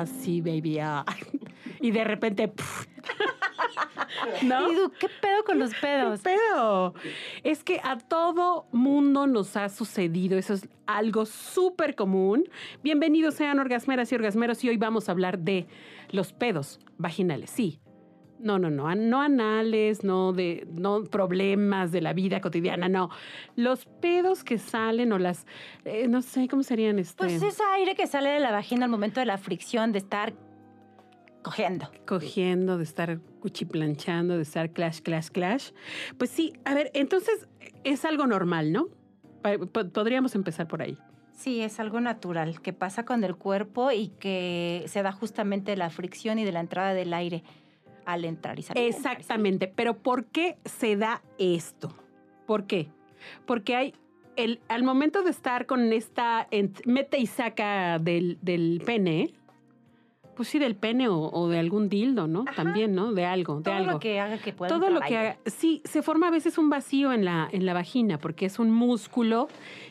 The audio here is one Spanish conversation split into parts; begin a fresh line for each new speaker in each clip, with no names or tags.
Así, baby, ah. Y de repente, pff. ¿no?
Y ¿qué pedo con los pedos?
¿Qué pedo? Es que a todo mundo nos ha sucedido, eso es algo súper común. Bienvenidos sean orgasmeras y orgasmeros y hoy vamos a hablar de los pedos vaginales, sí. No, no, no, no anales, no de no problemas de la vida cotidiana, no. Los pedos que salen o las eh, no sé cómo serían este
Pues ese aire que sale de la vagina al momento de la fricción, de estar cogiendo.
cogiendo, de estar cuchiplanchando, de estar clash, clash, clash. Pues sí, a ver, entonces es algo normal, ¿no? Podríamos empezar por ahí.
Sí, es algo natural que pasa con el cuerpo y que se da justamente de la fricción y de la entrada del aire al entrar y salir.
Exactamente, pero ¿por qué se da esto? ¿Por qué? Porque hay el, al momento de estar con esta mete y saca del, del pene, pues sí, del pene o, o de algún dildo, ¿no? También, ¿no? De algo, de
Todo
algo.
lo que haga que pueda
Todo lo que haga, sí, se forma a veces un vacío en la, en la vagina porque es un músculo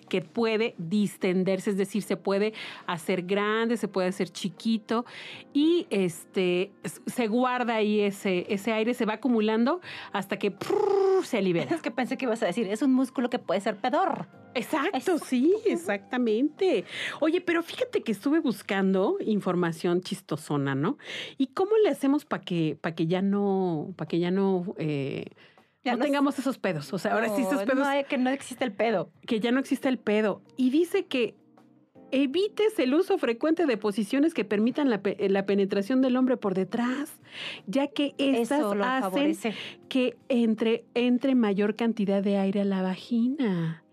que puede distenderse, es decir, se puede hacer grande, se puede hacer chiquito y este se guarda ahí ese, ese aire, se va acumulando hasta que prrr, se libera.
Es que pensé que ibas a decir, es un músculo que puede ser pedor.
Exacto, sí, exactamente. Oye, pero fíjate que estuve buscando información chistosona, ¿no? ¿Y cómo le hacemos para que, para que ya no, para que ya no, eh,
Ya
no
no
tengamos esos pedos? O sea, ahora sí esos pedos,
No, que no existe el pedo.
que ya no existe el pedo. Y dice que evites el uso frecuente de posiciones que permitan la, pe- la penetración del hombre por detrás, ya que estas hacen
favorece.
que entre, entre mayor cantidad de aire a la vagina.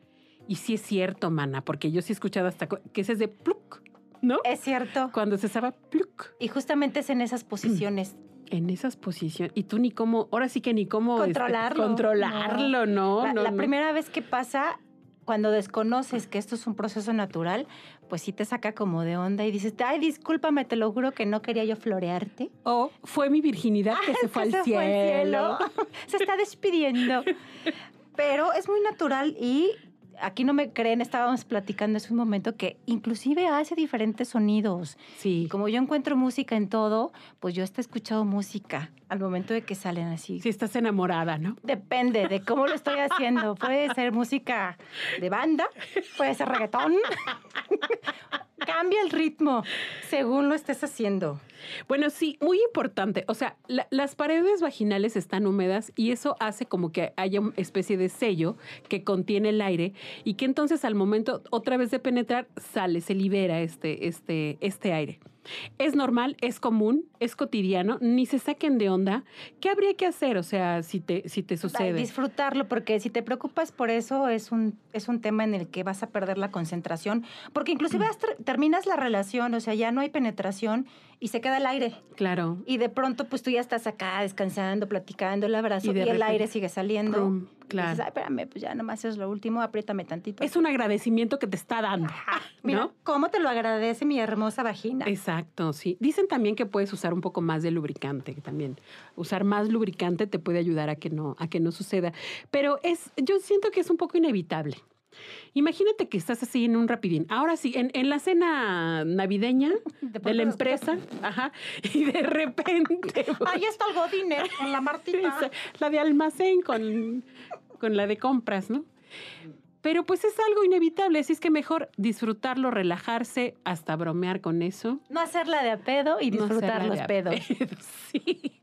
Y sí es cierto, mana, porque yo sí he escuchado hasta que ese es de pluk, ¿no?
Es cierto.
Cuando se estaba pluk
Y justamente es en esas posiciones.
en esas posiciones. Y tú ni cómo, ahora sí que ni cómo este,
Controlarlo.
controlarlo, ¿no?
la
No,
la
no.
primera vez que pasa, cuando desconoces que esto es un proceso natural, pues sí te saca como de onda y dices, ay, discúlpame, te lo juro que no quería yo florearte.
O fue mi virginidad que se fue al
Se
cielo.
fue al cielo. Se está despidiendo. Pero es muy natural y aquí no me creen, estábamos platicando hace un momento que inclusive hace diferentes sonidos.
Sí.
Como yo encuentro música en todo, pues yo hasta he escuchado música al momento de que salen así.
Si estás enamorada, ¿no?
Depende de cómo lo estoy haciendo. Puede ser música de banda, puede ser reggaetón. Cambia el ritmo según lo estés haciendo.
Bueno, sí, muy importante. O sea, la- las paredes vaginales están húmedas y eso hace como que haya una especie de sello que contiene el aire y que entonces al momento otra vez de penetrar sale, se libera este, este, este aire. Es normal, es común, es cotidiano, ni se saquen de onda. ¿Qué habría que hacer? O sea, si te, si te sucede.
Disfrutarlo, porque si te preocupas por eso, es un, es un tema en el que vas a perder la concentración. Porque inclusive
Mm.
hasta terminas la relación, o sea, ya no hay penetración y se queda el aire.
Claro.
Y de pronto, pues tú ya estás acá descansando, platicando el abrazo
Y
el aire sigue saliendo.
prum,
Y
claro.
dices, Ay, espérame, pues ya nomás es lo último, apriétame tantito.
Es un agradecimiento que te está dando.
Mira,
¿no?
cómo te lo agradece mi hermosa vagina.
Exacto, sí. Dicen también que puedes usar un poco más de lubricante también. Usar más lubricante te puede ayudar a que no, a que no suceda. Pero es, yo siento que es un poco inevitable. Imagínate que estás así en un rapidín. Ahora sí, en, en la cena navideña
De
la empresa, ajá, y de repente.
Ahí está el godine con la Martita.
La de almacén con, con la de compras, ¿no? Pero pues es algo inevitable, así es que mejor disfrutarlo, relajarse, hasta bromear con eso.
No hacerla de a pedo y disfrutar los pedos.
pedo, Sí.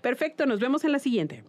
Perfecto, nos vemos en la siguiente.